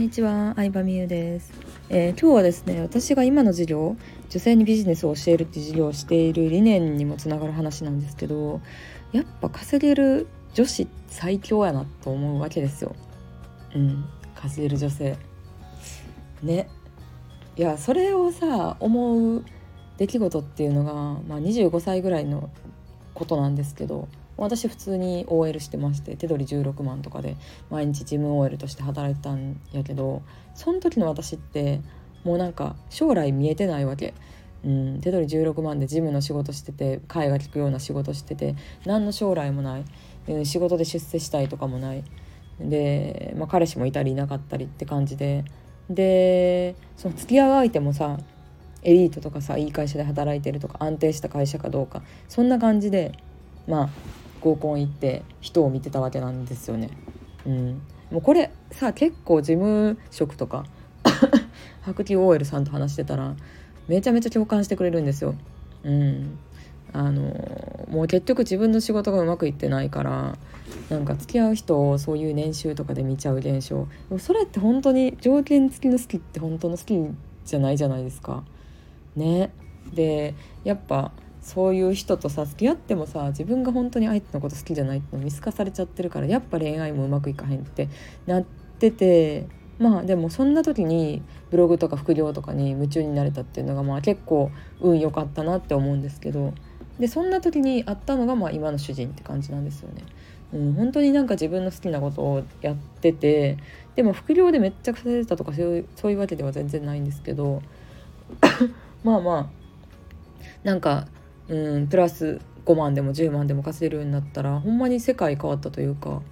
にちは、相葉美優です、えー、今日はですね、私が今の授業、女性にビジネスを教えるっていう授業をしている理念にもつながる話なんですけど、やっぱ稼げる女子最強やなと思うわけですよ。うん、稼げる女性。ね。いや、それをさ、思う出来事っていうのが、まあ、25歳ぐらいのことなんですけど、私普通に OL してまして手取り16万とかで毎日事務 OL として働いてたんやけどその時の私ってもうなんか将来見えてないわけ。うん、手取り16万で事務の仕事してて会が利くような仕事してて何の将来もない、うん、仕事で出世したいとかもない。で、まあ、彼氏もいたりいなかったりって感じで。でその付き合う相手もさエリートとかさいい会社で働いてるとか安定した会社かどうかそんな感じでまあ合コン行って人を見てたわけなんですよね。うん、もうこれさ結構事務職とか 白球 OL さんと話してたらめちゃめちゃ共感してくれるんですよ。うん、あのもう結局自分の仕事がうまくいってないからなんか付き合う人をそういう年収とかで見ちゃう現象でもそれって本当に条件付きの好きって本当の好きじゃないじゃないですか。ね。でやっぱそういう人とさ付き合ってもさ自分が本当に相手のこと好きじゃないっての見透かされちゃってるからやっぱ恋愛もうまくいかへんってなっててまあでもそんな時にブログとか副業とかに夢中になれたっていうのがまあ結構運良かったなって思うんですけどでそんな時にあったのがまあ今の主人って感じなんですよね。うん、本当になんか自分の好きなことをやっててでも副業でめっちゃ稼いでたとかそういうそういうわけでは全然ないんですけど まあまあなんかうんプラス5万でも10万でも稼げるようになったらほんまに世界変わったというか、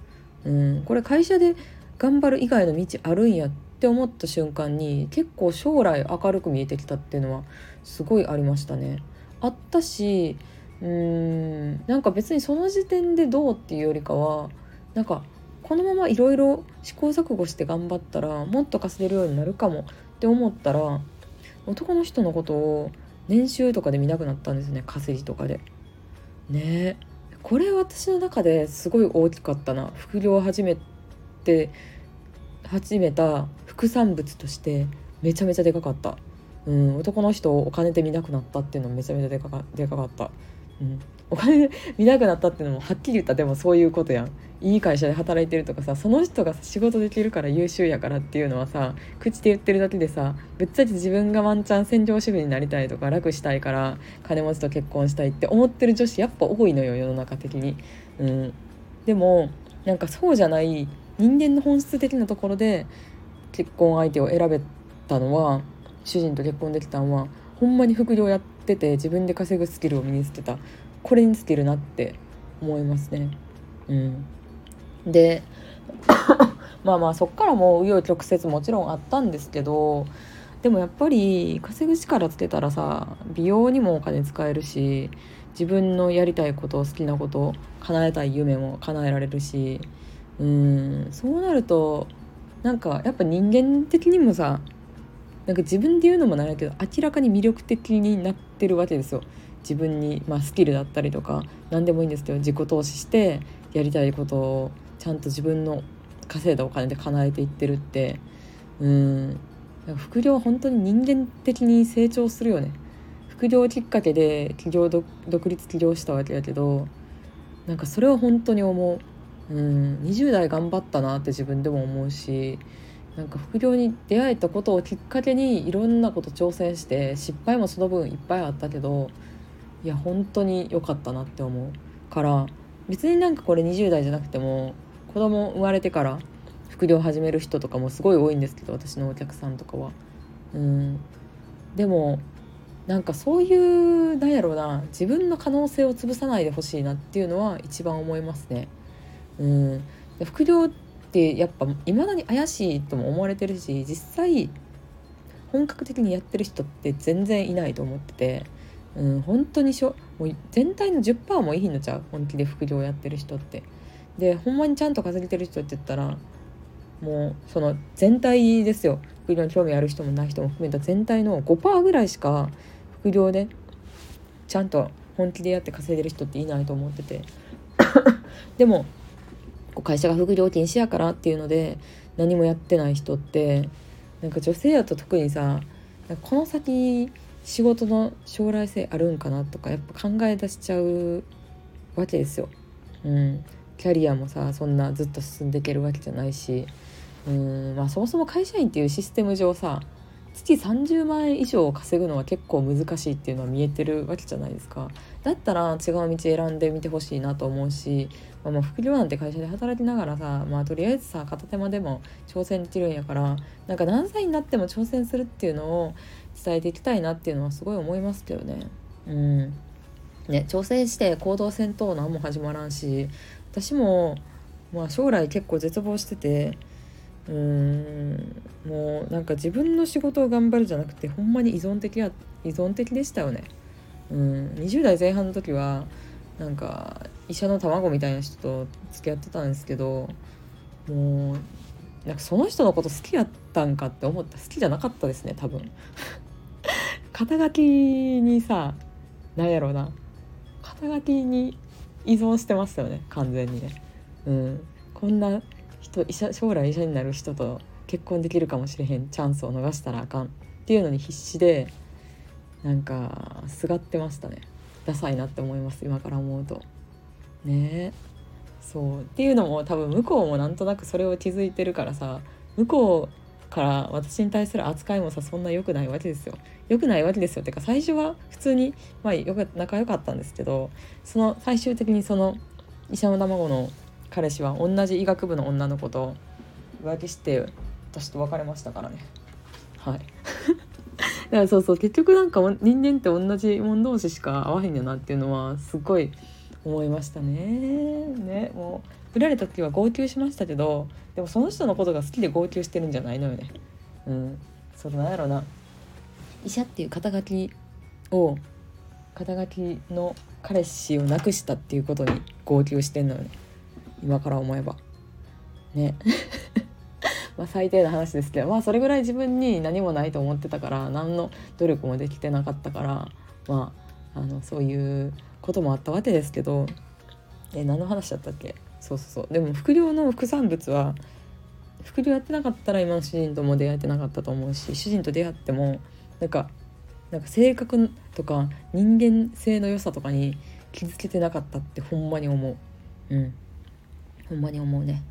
うん、これ会社で頑張る以外の道あるんやって思った瞬間に結構将来明るく見えてきたっていうのはすごいありましたね。あったしうんなんか別にその時点でどうっていうよりかはなんかこのままいろいろ試行錯誤して頑張ったらもっと稼げるようになるかもって思ったら男の人のことを年収とかで見なくなったんですね稼ぎとかで。ねこれ私の中ですごい大きかったな副業を始めて始めた副産物としてめちゃめちゃでかかった。うん、男の人をお金で見なくなったっていうのもめちゃめちゃでかかでかかった。うん、お金見なくなったっていうのもはっきり言った。でもそういうことやん。いい会社で働いてるとかさその人が仕事できるから優秀やからっていうのはさ口で言ってるだけでさぶっちゃけ自分がワンチャン専業主婦になりたいとか楽したいから金持ちと結婚したいって思ってる女子やっぱ多いのよ世の中的に。うん、でもなんかそうじゃない人間の本質的なところで結婚相手を選べたのは主人と結婚できたのはほんまに副業やってて自分で稼ぐスキルを身につけた。これにつけるなって思いますね。うん、で まあまあそっからもう紆余曲折もちろんあったんですけどでもやっぱり稼ぐ力つけたらさ美容にもお金使えるし自分のやりたいこと好きなこと叶えたい夢も叶えられるしうん。そうなるとなんかやっぱ人間的にもさなんか自分で言うのもなんやけど明らかに魅力的になってるわけですよ。自分に、まあ、スキルだったりとか何でもいいんですけど自己投資してやりたいことをちゃんと自分の稼いだお金で叶えていってるって。うん。副業本当に人間的に成長するよね。副業きっかけで起業独立起業したわけやけどなんかそれは本当に思う。うん。20代頑張ったなって自分でも思うしなんか副業に出会えたことをきっかけにいろんなこと挑戦して失敗もその分いっぱいあったけどいや本当に良かったなって思うから別になんかこれ20代じゃなくても子供生まれてから副業始める人とかもすごい多いんですけど私のお客さんとかは。うんでもなんかそういうなんやろうな自分の可能性を潰さないでほしいなっていうのは一番思いますね。うん、副業ってやっぱ未だに怪しいとも思われてるし実際本格的にやってる人って全然いないと思っててうん、本当にしょもう全体の10%もいいのちゃう本気で副業やってる人って。でほんまにちゃんと稼げてる人って言ったらもうその全体ですよ。副業に興味ある人もない人も含めた全体の5%ぐらいしか副業でちゃんと本気でやって稼いでる人っていないと思ってて。でも会社が副業禁止やからっていうので何もやってない人ってなんか女性やと特にさこの先仕事の将来性あるんかなとかやっぱ考え出しちゃうわけですよ。うん、キャリアもさそんなずっと進んでいけるわけじゃないし。うん。まあそもそも会社員っていうシステム上さ月30万円以上稼ぐのは結構難しいっていうのは見えてるわけじゃないですか。だったら違う道選んでみてほしいなと思うし、まあ、もう副業なんて会社で働きながらさまあとりあえずさ片手間でも挑戦できるんやからなんか何歳になっても挑戦するっていうのを伝えていきたいなっていうのはすごい思いますけどね。うん。ね挑戦して行動戦闘何も始まらんし私もまあ将来結構絶望しててうーん。もうなんか自分の仕事を頑張るじゃなくてほんまに依存的や依存的でしたよね。うん。20代前半の時はなんか医者の卵みたいな人と付き合ってたんですけどもうなんかその人のこと好きやったんかって思った。好きじゃなかったですね多分。肩書きにさなんやろうな。肩書きに依存してましたよね完全にね。うん。こんな人医者将来医者になる人と結婚できるかもしれへんチャンスを逃したらあかんっていうのに必死でなんかすがってましたね。ダサいなって思います今から思うと。ね。そう。っていうのも多分向こうもなんとなくそれを気づいてるからさ向こうから私に対する扱いもさそんな良くないわけですよ。良くないわけですよ。ってか最初は普通にまあよく仲良かったんですけどその最終的にその医者の卵の彼氏は同じ医学部の女の子と浮気して私と別れましたからね。はい。だからそうそう結局なんか人間って同じもん同士しか合わへんやなっていうのはすごい思いましたね。ねもう振られた時は号泣しましたけどでもその人のことが好きで号泣してるんじゃないのよね。うん。そうなんやろな。医者っていう肩書きを肩書きの彼氏を亡くしたっていうことに号泣してんのよね。今から思えば。ね。ま最低な話ですけどまあそれぐらい自分に何もないと思ってたから何の努力もできてなかったからまああのそういうこともあったわけですけどえ何の話だったっけ？そうそうそう。でも副業の副産物は副業やってなかったら今の主人とも出会えてなかったと思うし主人と出会ってもなんかなんか性格とか人間性の良さとかに気づけてなかったってほんまに思う。うん。ほんまに思うね。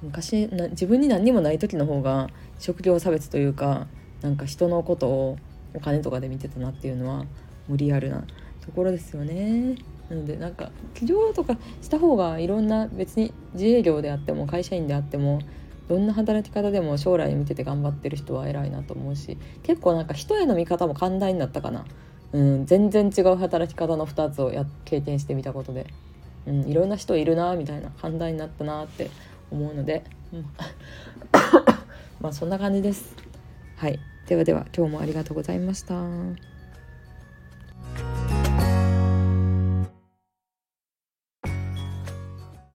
昔な自分に何にもない時の方が職業差別というかなんか人のことをお金とかで見てたなっていうのは無リアルな。ところですよね。なのでなんか起業とかした方がいろんな別に自営業であっても会社員であってもどんな働き方でも将来見てて頑張ってる人は偉いなと思うし結構なんか人への見方も寛大になったかな、うん、全然違う働き方の2つをや経験してみたことで、うん、いろんな人いるなみたいな寛大になったなって思うので、うん、まあそんな感じです。はいではでは今日もありがとうございました。